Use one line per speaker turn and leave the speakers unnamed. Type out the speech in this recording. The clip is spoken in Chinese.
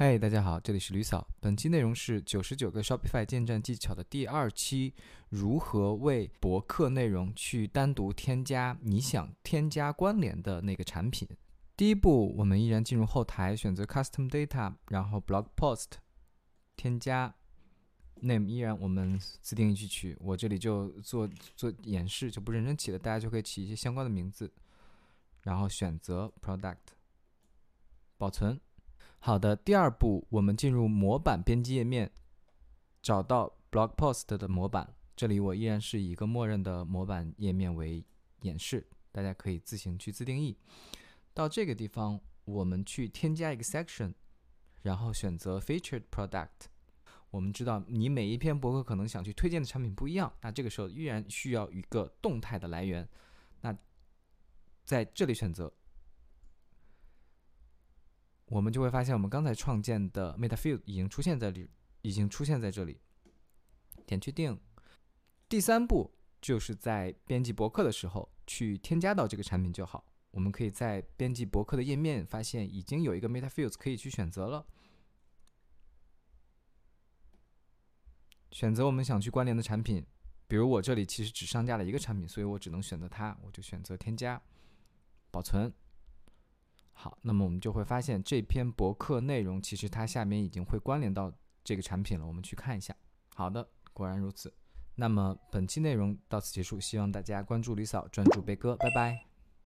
嗨，大家好，这里是吕嫂。本期内容是九十九个 Shopify 建站技巧的第二期，如何为博客内容去单独添加你想添加关联的那个产品。第一步，我们依然进入后台，选择 Custom Data，然后 Blog Post，添加 Name 依然我们自定义去取，我这里就做做演示，就不认真起了，大家就可以起一些相关的名字，然后选择 Product，保存。好的，第二步，我们进入模板编辑页面，找到 Blog Post 的模板。这里我依然是以一个默认的模板页面为演示，大家可以自行去自定义。到这个地方，我们去添加一个 section，然后选择 Featured Product。我们知道你每一篇博客可能想去推荐的产品不一样，那这个时候依然需要一个动态的来源。那在这里选择。我们就会发现，我们刚才创建的 Meta Field 已经出现在里，已经出现在这里。点确定。第三步就是在编辑博客的时候去添加到这个产品就好。我们可以在编辑博客的页面发现，已经有一个 Meta Fields 可以去选择了。选择我们想去关联的产品，比如我这里其实只上架了一个产品，所以我只能选择它，我就选择添加，保存。好，那么我们就会发现这篇博客内容其实它下面已经会关联到这个产品了。我们去看一下。好的，果然如此。那么本期内容到此结束，希望大家关注李嫂，专注贝哥，拜拜。